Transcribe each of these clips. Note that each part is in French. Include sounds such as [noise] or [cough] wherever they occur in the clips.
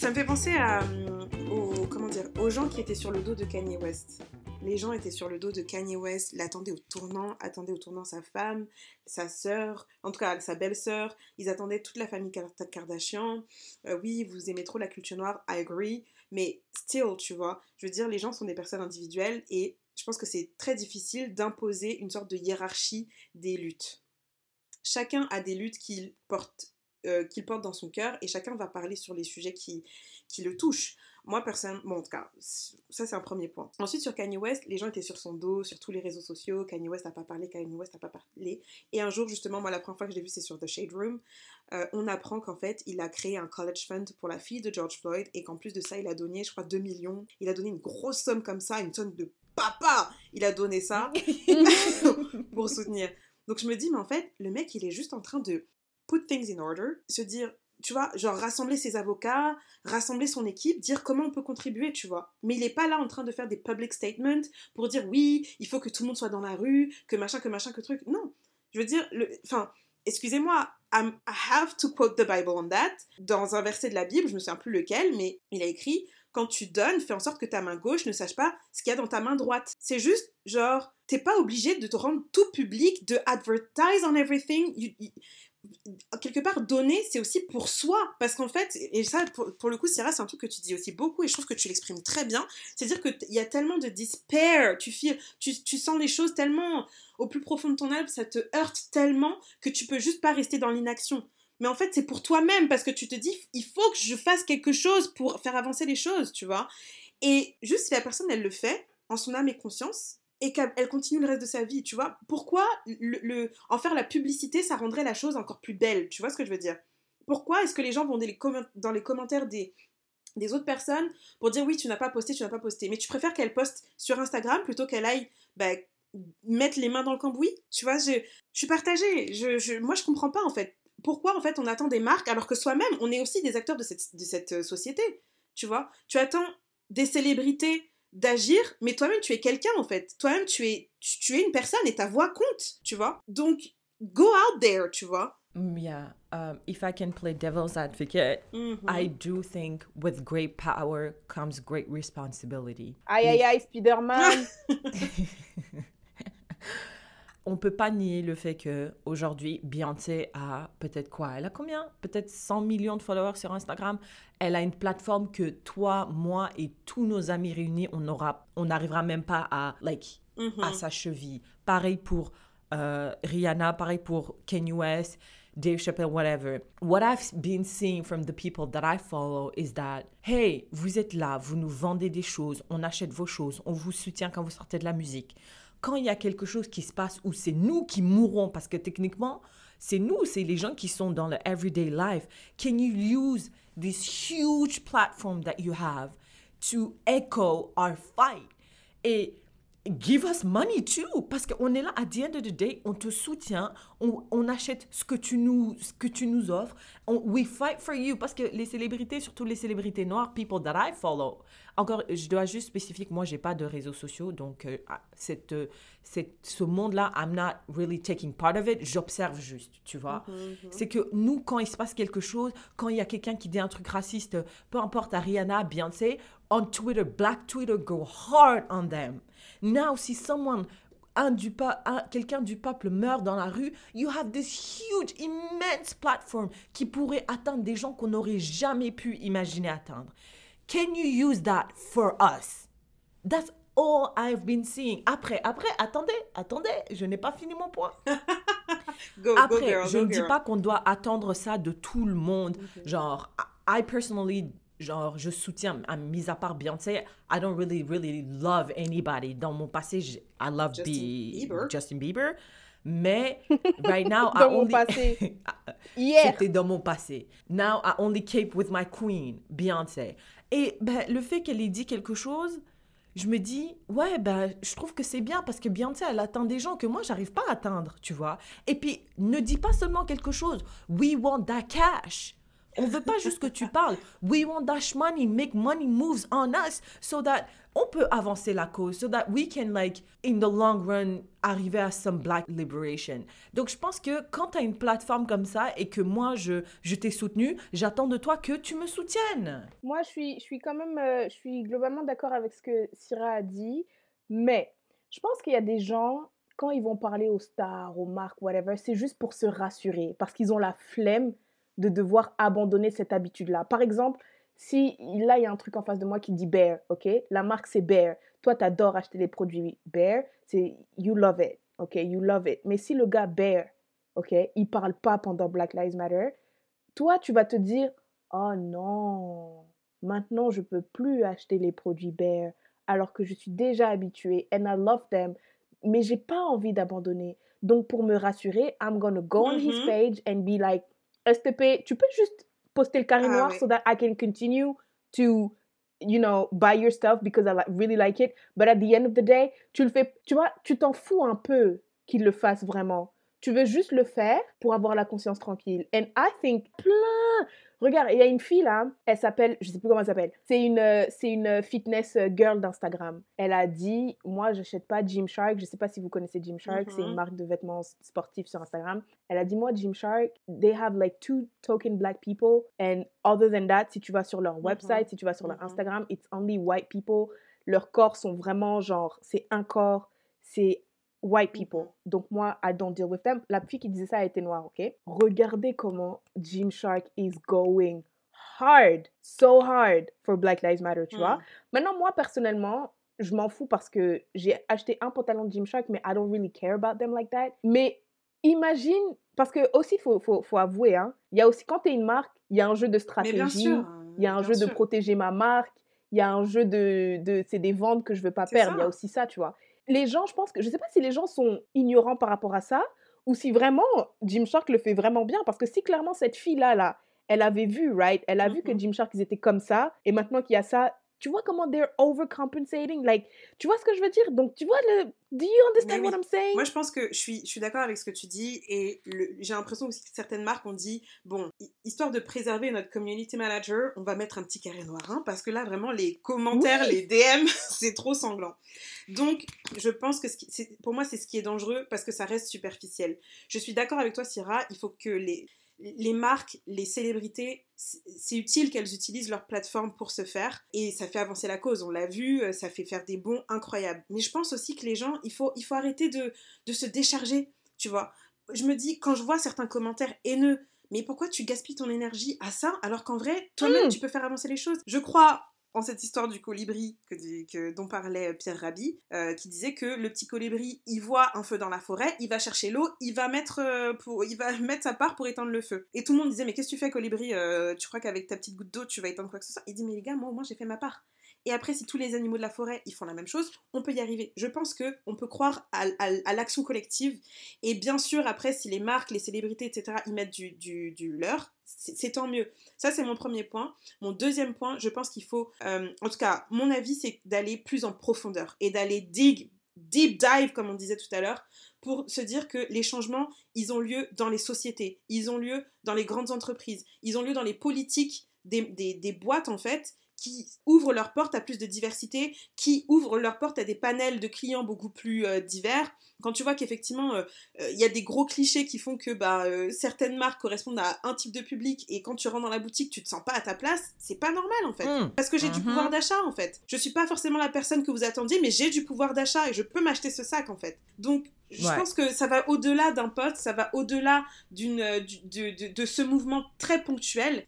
Ça me fait penser à, aux, comment dire, aux gens qui étaient sur le dos de Kanye West. Les gens étaient sur le dos de Kanye West, l'attendaient au tournant, attendaient au tournant sa femme, sa sœur, en tout cas sa belle-sœur. Ils attendaient toute la famille Kardashian. Euh, oui, vous aimez trop la culture noire, I agree. Mais still, tu vois, je veux dire, les gens sont des personnes individuelles et je pense que c'est très difficile d'imposer une sorte de hiérarchie des luttes. Chacun a des luttes qu'il porte, euh, qu'il porte dans son cœur et chacun va parler sur les sujets qui, qui le touchent. Moi, personnellement, bon, en tout cas, ça c'est un premier point. Ensuite, sur Kanye West, les gens étaient sur son dos, sur tous les réseaux sociaux. Kanye West n'a pas parlé, Kanye West n'a pas parlé. Et un jour, justement, moi, la première fois que je l'ai vu, c'est sur The Shade Room. Euh, on apprend qu'en fait, il a créé un college fund pour la fille de George Floyd et qu'en plus de ça, il a donné, je crois, 2 millions. Il a donné une grosse somme comme ça, une somme de papa, il a donné ça [laughs] [laughs] pour soutenir. Donc je me dis, mais en fait, le mec, il est juste en train de put things in order, se dire, tu vois, genre rassembler ses avocats, rassembler son équipe, dire comment on peut contribuer, tu vois. Mais il n'est pas là en train de faire des public statements pour dire oui, il faut que tout le monde soit dans la rue, que machin, que machin, que truc. Non. Je veux dire, enfin, excusez-moi, I have to quote the Bible on that. Dans un verset de la Bible, je me souviens plus lequel, mais il a écrit quand tu donnes, fais en sorte que ta main gauche ne sache pas ce qu'il y a dans ta main droite. C'est juste, genre, t'es pas obligé de te rendre tout public, de advertise on everything. Quelque part, donner, c'est aussi pour soi. Parce qu'en fait, et ça, pour, le coup, Sierra, c'est un truc que tu dis aussi beaucoup, et je trouve que tu l'exprimes très bien. C'est-à-dire qu'il y a tellement de despair, tu, tu, tu sens les choses tellement au plus profond de ton âme, ça te heurte tellement que tu peux juste pas rester dans l'inaction mais en fait c'est pour toi-même parce que tu te dis il faut que je fasse quelque chose pour faire avancer les choses, tu vois. Et juste si la personne elle le fait en son âme et conscience et qu'elle continue le reste de sa vie, tu vois, pourquoi en faire la publicité ça rendrait la chose encore plus belle, tu vois ce que je veux dire? Pourquoi est-ce que les gens vont dans les, commentaires des des autres personnes pour dire oui tu n'as pas posté, tu n'as pas posté, mais tu préfères qu'elle poste sur Instagram plutôt qu'elle aille bah, mettre les mains dans le cambouis, tu vois, je, je suis partagée, je, je, moi je comprends pas en fait. Pourquoi en fait on attend des marques alors que soi-même on est aussi des acteurs de cette, de cette euh, société? Tu vois? Tu attends des célébrités d'agir, mais toi-même tu es quelqu'un en fait. Toi-même tu es, tu, es une personne et ta voix compte, tu vois Donc go out there, tu vois mm, Yeah, um, if I can play devil's advocate, mm-hmm. I do think with great power comes great responsibility. Aïe aïe aïe, Spider-Man [laughs] [laughs] on peut pas nier le fait que aujourd'hui Beyoncé a peut-être quoi? Elle a combien? Peut-être 100 millions de followers sur Instagram. Elle a une plateforme que toi, moi et tous nos amis réunis, on aura, on n'arrivera même pas à like à mhm. sa cheville. Pareil pour euh, Rihanna, pareil pour Kanye West. Dave Chappelle, whatever. What I've been seeing from the people that I follow is that, hey, vous êtes là, vous nous vendez des choses, on achète vos choses, on vous soutient quand vous sortez de la musique quand il y a quelque chose qui se passe où c'est nous qui mourrons, parce que techniquement, c'est nous, c'est les gens qui sont dans le everyday life. Can you use this huge platform that you have to echo our fight? Give us money too. Parce qu'on est là à the end of the day on te soutient on, on achète ce que tu nous ce que tu nous offres. On, we fight for you. Parce que les célébrités surtout les célébrités noires people that I follow encore je dois juste spécifier que moi j'ai pas de réseaux sociaux. Donc euh, ah, cette, euh, cette ce monde là I'm not really taking part of it. J'observe juste tu vois. Mm-hmm, mm-hmm. c'est que nous quand il se passe quelque chose quand il y a quelqu'un qui dit un truc raciste peu importe à Rihanna Beyoncé on Twitter Black Twitter go hard on them Now, si someone un du quelqu'un du peuple meurt dans la rue, you have this huge, immense platform qui pourrait atteindre des gens qu'on n'aurait jamais pu imaginer atteindre. Can you use that for us? That's all I've been seeing. Après, après, attendez, attendez, je n'ai pas fini mon point. [laughs] go, après, je ne dis pas qu'on doit attendre ça de tout le monde. Genre, I personally genre, je soutiens, à, mis à part Beyoncé, I don't really, really love anybody. Dans mon passé, I love Justin Bieber? Justin Bieber. Mais, right now, [laughs] dans I mon passé. [laughs] Hier. C'était dans mon passé. Now, I only keep with my queen, Beyoncé. Et ben, le fait qu'elle ait dit quelque chose, je me dis, ouais, ben, je trouve que c'est bien parce que Beyoncé, elle atteint des gens que moi, j'arrive pas à atteindre, tu vois. Et puis, ne dis pas seulement quelque chose, we want that cash On veut pas juste que tu parles. We want dash money, make money moves on us so that on peut avancer la cause, so that we can like in the long run arriver à some black liberation. Donc je pense que quand tu as une plateforme comme ça et que moi je je t'ai soutenu, j'attends de toi que tu me soutiennes. Moi, je suis, je suis quand même, euh, je suis globalement d'accord avec ce que Syrah a dit, mais je pense qu'il y a des gens, quand ils vont parler aux stars, aux marques, whatever, c'est juste pour se rassurer, parce qu'ils ont la flemme de devoir abandonner cette habitude-là. Par exemple, si là, il y a un truc en face de moi qui dit Bear, ok La marque, c'est Bear. Toi, tu adores acheter les produits Bear, c'est you love it, ok You love it. Mais si le gars Bear, ok, il parle pas pendant Black Lives Matter, toi, tu vas te dire, oh non, maintenant, je peux plus acheter les produits Bear alors que je suis déjà habituée and I love them, mais j'ai pas envie d'abandonner. Donc, pour me rassurer, I'm gonna go on his Mhm. page and be like, STP, tu peux juste poster le carré Ah noir oui. so that I can continue to, you know, buy your stuff because I like, really like it. But at the end of the day, tu le fais, tu vois, tu t'en fous un peu qu'il le fasse vraiment. Tu veux juste le faire pour avoir la conscience tranquille. And I think plein. Regarde, il y a une fille là, elle s'appelle, je sais plus comment elle s'appelle. C'est une, euh, c'est une fitness euh, girl d'Instagram. Elle a dit, moi, j'achète pas Gymshark. Je sais pas si vous connaissez Gymshark. C'est une Mhm. marque de vêtements sportifs sur Instagram. Elle a dit, moi, Gymshark, they have like two token black people. And other than that, si tu vas sur leur Mhm. website, si tu vas sur leur Mhm. Instagram, it's only white people. Leurs corps sont vraiment genre, c'est un corps, c'est white people. Mhm. Donc moi, I don't deal with them. La fille qui disait ça elle était noire, ok? Regardez comment Gymshark is going hard, so hard for Black Lives Matter, tu vois? Mm. Maintenant, moi, personnellement, je m'en fous parce que j'ai acheté un pantalon de Gymshark, mais I don't really care about them like that. Mais imagine, parce que aussi, il faut, faut, faut avouer, hein, il y a aussi, quand tu es une marque, il y a un jeu de stratégie, il y a un jeu de protéger ma marque, il y a un jeu de, de c'est des ventes que je veux pas perdre, il y a aussi ça, tu vois? Les gens, je pense que, je sais pas si les gens sont ignorants par rapport à ça, ou si vraiment Gymshark le fait vraiment bien, parce que si clairement cette fille-là, là, elle avait vu, right, elle a vu que Mhm. Gymshark, ils étaient comme ça, et maintenant qu'il y a ça, tu vois comment they're overcompensating, like, tu vois ce que je veux dire? Donc, tu vois le, do you understand what oui. I'm saying? Moi, je pense que je suis, je suis d'accord avec ce que tu dis et j'ai l'impression aussi que certaines marques ont dit bon, hi- histoire de préserver notre community manager, on va mettre un petit carré noir, hein, parce que là, vraiment, les commentaires, Oui. les DM, [laughs] c'est trop sanglant. Donc, je pense que ce qui- c'est- pour moi, c'est ce qui est dangereux parce que ça reste superficiel. Je suis d'accord avec toi, Syrah, il faut que les, les marques, les célébrités, c'est utile qu'elles utilisent leur plateforme pour se faire et ça fait avancer la cause. On l'a vu, euh, ça fait faire des bons incroyables. Mais je pense aussi que les gens, il faut, il faut arrêter de, de se décharger, tu vois. Je me dis, quand je vois certains commentaires haineux, mais pourquoi tu gaspilles ton énergie à ça alors qu'en vrai, toi-même, Mm. tu peux faire avancer les choses? Je crois en cette histoire du colibri que, que- dont parlait Pierre Rabhi, euh, qui disait que le petit colibri, il voit un feu dans la forêt, il va chercher l'eau, il va mettre euh, il va [laughs] mettre sa part pour éteindre le feu. Et tout le monde disait mais qu'est-ce que tu fais colibri Euh, Tu crois qu'avec ta petite goutte d'eau tu vas éteindre quoi que ce soit? Il dit mais les gars, moi j'ai fait ma part. Et après, si tous les animaux de la forêt ils font la même chose, on peut y arriver. Je pense que on peut croire à, l'action collective. Et bien sûr, après, si les marques, les célébrités, etc., ils mettent du, du, leur, c'est tant mieux. Ça, c'est mon premier point. Mon deuxième point, je pense qu'il faut, euh, en tout cas, mon avis, c'est d'aller plus en profondeur et d'aller dig, deep dive, comme on disait tout à l'heure, pour se dire que les changements, ils ont lieu dans les sociétés, ils ont lieu dans les grandes entreprises, ils ont lieu dans les politiques des boîtes, en fait, qui ouvrent leurs portes à plus de diversité, qui ouvrent leurs portes à des panels de clients beaucoup plus euh, divers. Quand tu vois qu'effectivement, euh, euh, il y a des gros clichés qui font que bah, euh, certaines marques correspondent à un type de public et quand tu rentres dans la boutique, tu te sens pas à ta place, c'est pas normal en fait. Mm. Parce que j'ai du Mhm. pouvoir d'achat en fait. Je suis pas forcément la personne que vous attendiez, mais j'ai du pouvoir d'achat et je peux m'acheter ce sac en fait. Donc je Ouais. pense que ça va au-delà d'un pote, ça va au-delà d'une, du- de, de- de ce mouvement très ponctuel.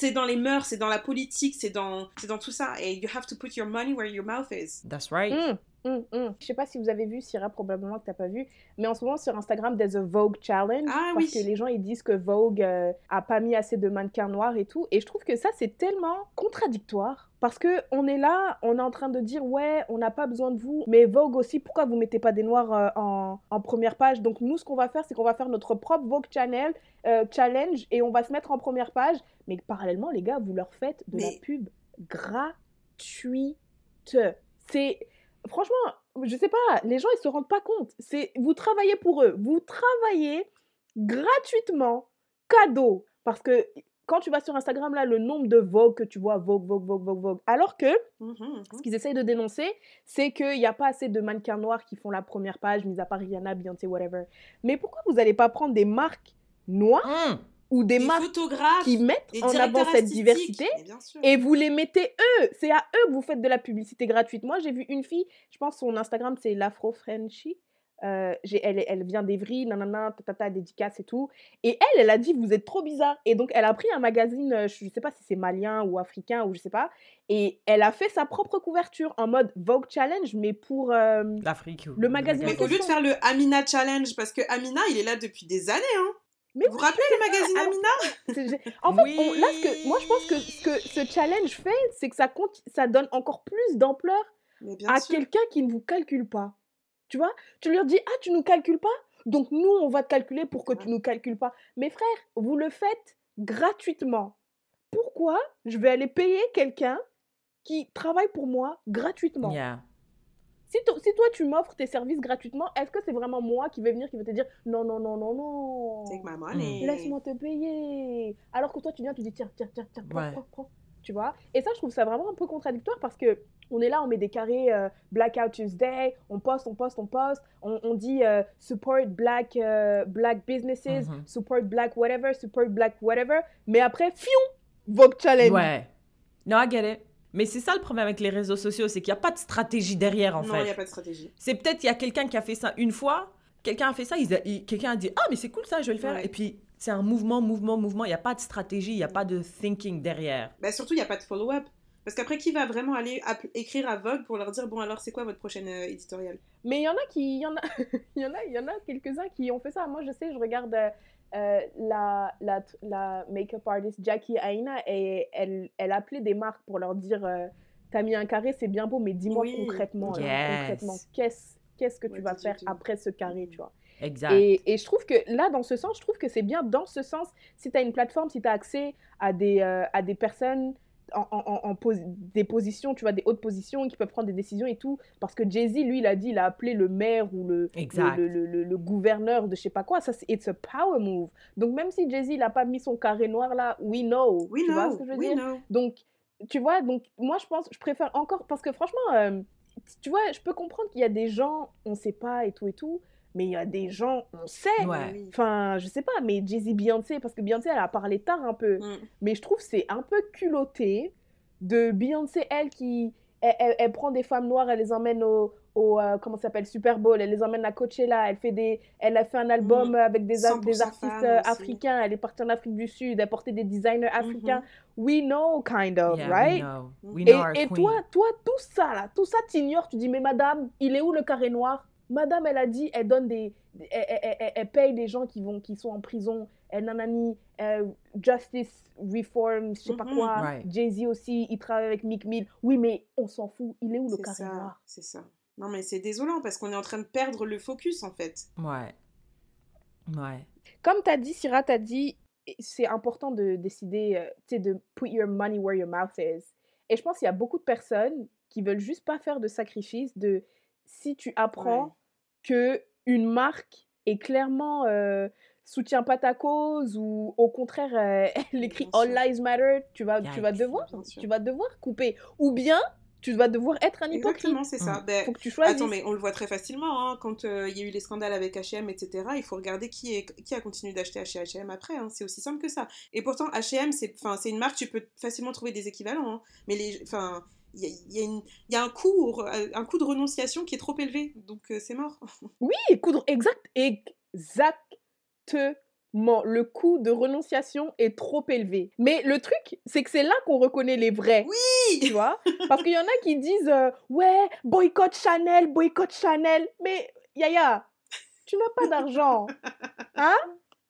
C'est dans les mœurs, c'est dans la politique, c'est dans, c'est dans tout ça. Et you have to put your money where your mouth is. That's right. Hum, hum, hum. Je sais pas si vous avez vu, Syrah, probablement que t'as pas vu, mais en ce moment sur Instagram, there's a Vogue Challenge. Ah parce oui. que les gens ils disent que Vogue euh, a pas mis assez de mannequins noirs et tout. Et je trouve que ça c'est tellement contradictoire. Parce que on est là, on est en train de dire ouais, on n'a pas besoin de vous, mais Vogue aussi, pourquoi vous mettez pas des noirs euh, en, en première page? Donc nous, ce qu'on va faire, c'est qu'on va faire notre propre Vogue Channel euh, challenge et on va se mettre en première page. Mais parallèlement, les gars, vous leur faites de la pub gratuite. C'est franchement, je sais pas, les gens ils se rendent pas compte. C'est vous travaillez pour eux, vous travaillez gratuitement, cadeau. Parce que quand tu vas sur Instagram, là, le nombre de Vogue que tu vois, Vogue, Vogue, Vogue, Vogue, Vogue. Alors que Mhm, mhm. ce qu'ils essayent de dénoncer, c'est qu'il n'y a pas assez de mannequins noirs qui font la première page, mis à part Rihanna, Beyoncé, whatever. Mais pourquoi vous n'allez pas prendre des marques noires Hum, ou des, Des marques photographes, qui mettent en avant cette diversité et vous les mettez eux C'est à eux que vous faites de la publicité gratuite. Moi, j'ai vu une fille, je pense son Instagram, c'est l'Afro Frenchie. Euh, elle, elle vient d'Evry, nanana, tatata, dédicace et tout. Et elle, elle a dit, vous êtes trop bizarre. Et donc, elle a pris un magazine, euh, je sais pas si c'est malien ou africain ou je sais pas, et elle a fait sa propre couverture en mode Vogue Challenge, mais pour... euh, L'Afrique. Le magazine Mais au lieu de faire le Amina Challenge, parce que Amina, il est là depuis des années. Hein. Mais vous vous rappelez le magazine alors- Amina? En fait, Oui. on- là, ce que, moi, je pense que ce que ce challenge fait, c'est que ça, compte, ça donne encore plus d'ampleur Mais bien à quelqu'un qui ne vous calcule pas. Tu vois? Tu leur dis, ah, tu nous calcules pas? Donc nous, on va te calculer pour que tu Ouais. nous calcules pas. Mes frères, vous le faites gratuitement. Pourquoi je vais aller payer quelqu'un qui travaille pour moi gratuitement? Yeah. Si, to- si toi, tu m'offres tes services gratuitement, est-ce que c'est vraiment moi qui vais venir, qui vais te dire, non, non, non, non, non? Take my money. laisse-moi te payer. Alors que toi, tu viens, tu dis, tiens, tiens, tiens, tiens, prends, Ouais. prends, prends. Tu vois? Et ça, je trouve ça vraiment un peu contradictoire parce que on est là, on met des carrés euh, Blackout Tuesday, on poste, on poste, on poste, on, on dit euh, support black, euh, black businesses, Mhm. support black whatever, support black whatever, mais après, fion, Vogue Challenge. Ouais. Non, I get it. Mais c'est ça le problème avec les réseaux sociaux, c'est qu'il n'y a pas de stratégie derrière, en non, il n'y fait. a pas de stratégie. C'est peut-être, il y a quelqu'un qui a fait ça une fois, quelqu'un a fait ça, il quelqu'un a dit, ah, mais c'est cool ça, je vais le faire. Ouais. Et puis, c'est un mouvement, mouvement, mouvement. Il n'y a pas de stratégie, il n'y a pas de thinking derrière. Bah, surtout, il n'y a pas de follow-up. Parce qu'après, qui va vraiment aller écrire à Vogue pour leur dire, bon, alors, c'est quoi votre prochaine euh, éditorial Mais il y en a qui, il y en a, [laughs] il y en a, il y en a quelques-uns qui ont fait ça. Moi, je sais, je regarde euh, euh, la, la, la make-up artist Jackie Aina et elle, elle appelait des marques pour leur dire, euh, t'as mis un carré, c'est bien beau, mais dis-moi Oui. concrètement, là, Yes. concrètement, qu'est-ce, qu'est-ce que tu What vas faire do? après ce carré, tu vois? Exact. Et, et je trouve que là, dans ce sens, je trouve que c'est bien dans ce sens, si tu as une plateforme, si tu as accès à des, euh, à des personnes en, en, des positions, tu vois, des hautes positions qui peuvent prendre des décisions et tout. Parce que Jay-Z, lui, il a dit, il a appelé le maire ou le, Exact. le, le, le- le gouverneur de je sais pas quoi. Ça, c'est it's a power move. Donc, même si Jay-Z, il n'a pas mis son carré noir là, we know. We tu vois know, ce que je veux we dire? know. Donc, tu vois, donc moi je pense, je préfère encore, parce que franchement, euh, tu vois, je peux comprendre qu'il y a des gens, on sait pas et tout et tout, mais il y a des gens, on sait. Enfin, je sais pas, mais Jay-Z, Beyoncé, parce que Beyoncé, elle a parlé tard un peu, Mm. mais je trouve que c'est un peu culotté de Beyoncé, elle qui, elle, elle- elle prend des femmes noires, elle les emmène au, au euh, comment ça s'appelle, Super Bowl, elle les emmène à Coachella, elle fait des, elle a fait un album Mhm. avec des, a- des 100% artistes euh, aussi. africains, elle est partie en Afrique du Sud, elle portait des designers Mhm. africains. We know, kind of, Yeah, right? we know. We Et, know our et queen. toi, toi, tout ça là, tout ça t'ignores, tu dis mais madame, il est où le carré noir? Madame, elle a dit, elle donne des, elle, elle- elle- elle paye des gens qui vont, qui sont en prison, elle nanani, euh, justice reform, je sais pas Mhm. quoi. Right. Jay Z aussi, il travaille avec Mick Mill. Oui, mais on s'en fout, il est où le C'est carré ça, noir c'est ça. Non, mais c'est désolant parce qu'on est en train de perdre le focus en fait. Ouais. Ouais. Comme tu as dit, Syrah, tu as dit, c'est important de décider, euh, tu sais, de put your money where your mouth is. Et je pense qu'il y a beaucoup de personnes qui veulent juste pas faire de sacrifice de si tu apprends Ouais. Que une marque est clairement euh, soutient pas ta cause ou au contraire euh, [laughs] elle écrit Bien All sûr. Lives Matter, tu vas, tu vas devoir, tu vas devoir couper. Ou bien tu vas devoir être un hypocrite. Exactement, c'est ça. Mm. Ben, Faut que tu choisisses. Attends, mais on le voit très facilement, hein, quand euh, il y a eu les scandales avec H&M, etc., il faut regarder qui, est, qui a continué d'acheter chez H&M après, hein, c'est aussi simple que ça. Et pourtant, H&M, c'est enfin, c'est une marque, tu peux facilement trouver des équivalents, hein, mais les, enfin, il y a, y y un coût, au- un coût de renonciation qui est trop élevé, donc euh, c'est mort. [laughs] Oui, exact, exactement. Le coût de renonciation est trop élevé. Mais le truc, c'est que c'est là qu'on reconnaît les vrais. Oui Tu vois? Parce qu'il y en a qui disent euh, Ouais, boycott Chanel, boycott Chanel. Mais Yaya, tu n'as pas d'argent. Hein?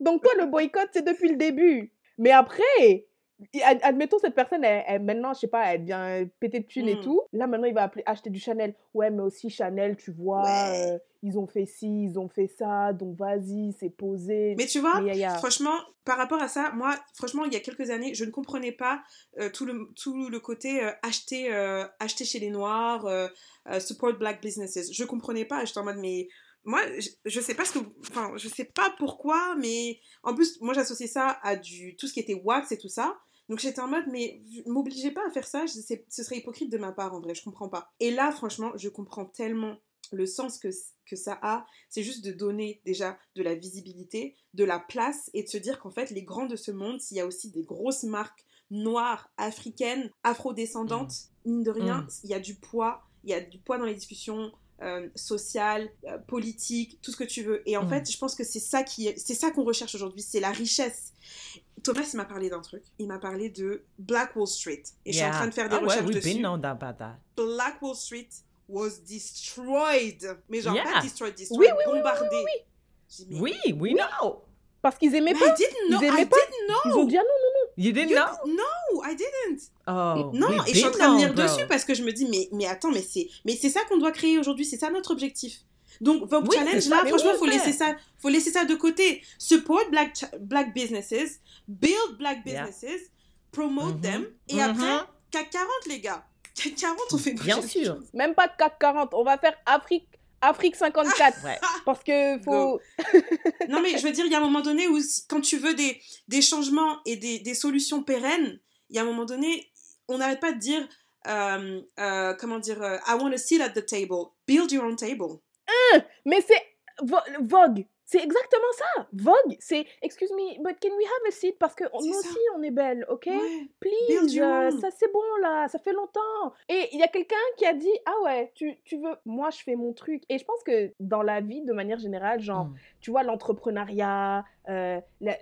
Donc toi, le boycott, c'est depuis le début. Mais après, admettons cette personne, elle, elle- maintenant, je sais pas, elle vient péter de thunes et Mm. tout. Là, maintenant, il va appeler, acheter du Chanel. Ouais, mais aussi Chanel, tu vois, Ouais. euh, ils ont fait ci, ils ont fait ça, donc vas-y, c'est posé. Mais tu vois, Mais Franchement, par rapport à ça, moi, franchement, il y a quelques années, je ne comprenais pas euh, tout, le, tout le côté euh, acheter, acheter chez les Noirs, support black businesses. Je comprenais pas. J'étais en mode, mais moi, je, je sais pas ce que, enfin, je sais pas pourquoi, mais en plus, moi, j'associais ça à du tout ce qui était wax et tout ça. Donc j'étais en mode, mais m'obligez pas à faire ça, je- ce serait hypocrite de ma part en vrai, je comprends pas. Et là, franchement, je comprends tellement le sens que, que ça a, c'est juste de donner déjà de la visibilité, de la place et de se dire qu'en fait, les grands de ce monde, s'il y a aussi des grosses marques noires, africaines, afrodescendantes, mine de rien, Mm. il y a du poids, il y a du poids dans les discussions euh, sociales, euh, politiques, tout ce que tu veux. Et en Mm. fait, je pense que c'est ça qui est, c'est ça qu'on recherche aujourd'hui, c'est la richesse. Thomas, il m'a parlé d'un truc. Il m'a parlé de Black Wall Street. Et je suis en Yeah. train de faire des Ah ouais, recherches we've dessus. been known about that. Black Wall Street was destroyed. Mais genre Yeah. pas destroyed, destroyed, Oui, oui, oui, bombardé. Dit, mais Oui, we know. Parce qu'ils aimaient Mais pas. I didn't know. Ils I aimaient pas. didn't Ils ont dit ah non, You didn't You- know? No, I didn't. Oh, Non, et je suis en train de bro. dessus parce que je me dis, mais, mais attends, mais c'est, mais c'est ça qu'on doit créer aujourd'hui, c'est ça notre objectif. Donc, Vogue Oui, Challenge, là, franchement, faut laisser ça, faut laisser ça de côté. Support black, black businesses, build black Yeah. businesses, promote Mhm. them, et Mhm. après, CAC 40, les gars. CAC 40, on fait Bien sûr. Même pas CAC 40. On va faire Afrique, Afrique 54. [laughs] Ouais. Parce que faut. [laughs] Non, mais je veux dire, il y a un moment donné où, quand tu veux des, des changements et des, des solutions pérennes, il y a un moment donné, on n'arrête pas de dire, euh, euh, comment dire, euh, I want to sit at the table. Build your own table. Mais c'est Vo- Vogue. C'est exactement ça. Vogue, c'est excuse me, but can we have a seat? Parce que on- nous ça. aussi on est belles, ok? Ouais. Please, euh, ça c'est bon là, ça fait longtemps. Et il y a quelqu'un qui a dit ah ouais, tu, tu veux, moi je fais mon truc. Et je pense que dans la vie de manière générale, genre Mm. tu vois l'entrepreneuriat, euh, la-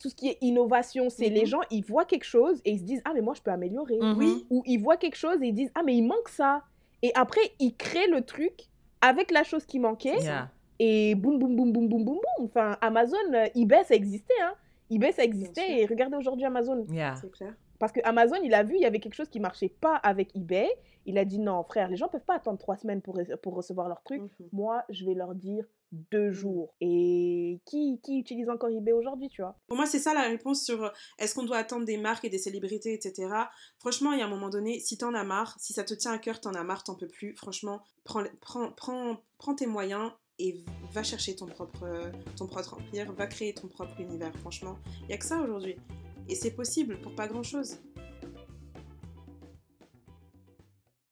tout ce qui est innovation, c'est les Mhm. gens ils voient quelque chose et ils se disent ah mais moi je peux améliorer. Oui. Ou ils voient quelque chose et ils disent ah mais il manque ça. Et après ils créent le truc avec la chose qui manquait Yeah. et boum boum boum boum boum boum boum. Enfin Amazon, euh, eBay ça existait hein. eBay ça existait et regardez aujourd'hui Amazon. Yeah. C'est clair. Parce que Amazon, il a vu, il y avait quelque chose qui marchait pas avec eBay. Il a dit non, frère, les gens peuvent pas attendre trois semaines pour, re- pour recevoir leur truc. Mhm. Moi, je vais leur dire deux jours. Et qui, qui utilise encore eBay aujourd'hui, tu vois? Pour moi, c'est ça la réponse sur euh, est-ce qu'on doit attendre des marques et des célébrités, etc. Franchement, il y a un moment donné, si t'en as marre, si ça te tient à cœur, t'en as marre, t'en peux plus, franchement, prends, prends, prends, prends tes moyens et va chercher ton propre, euh, ton propre empire, va créer ton propre univers, franchement. Il y a que ça aujourd'hui. Et c'est possible pour pas grand-chose.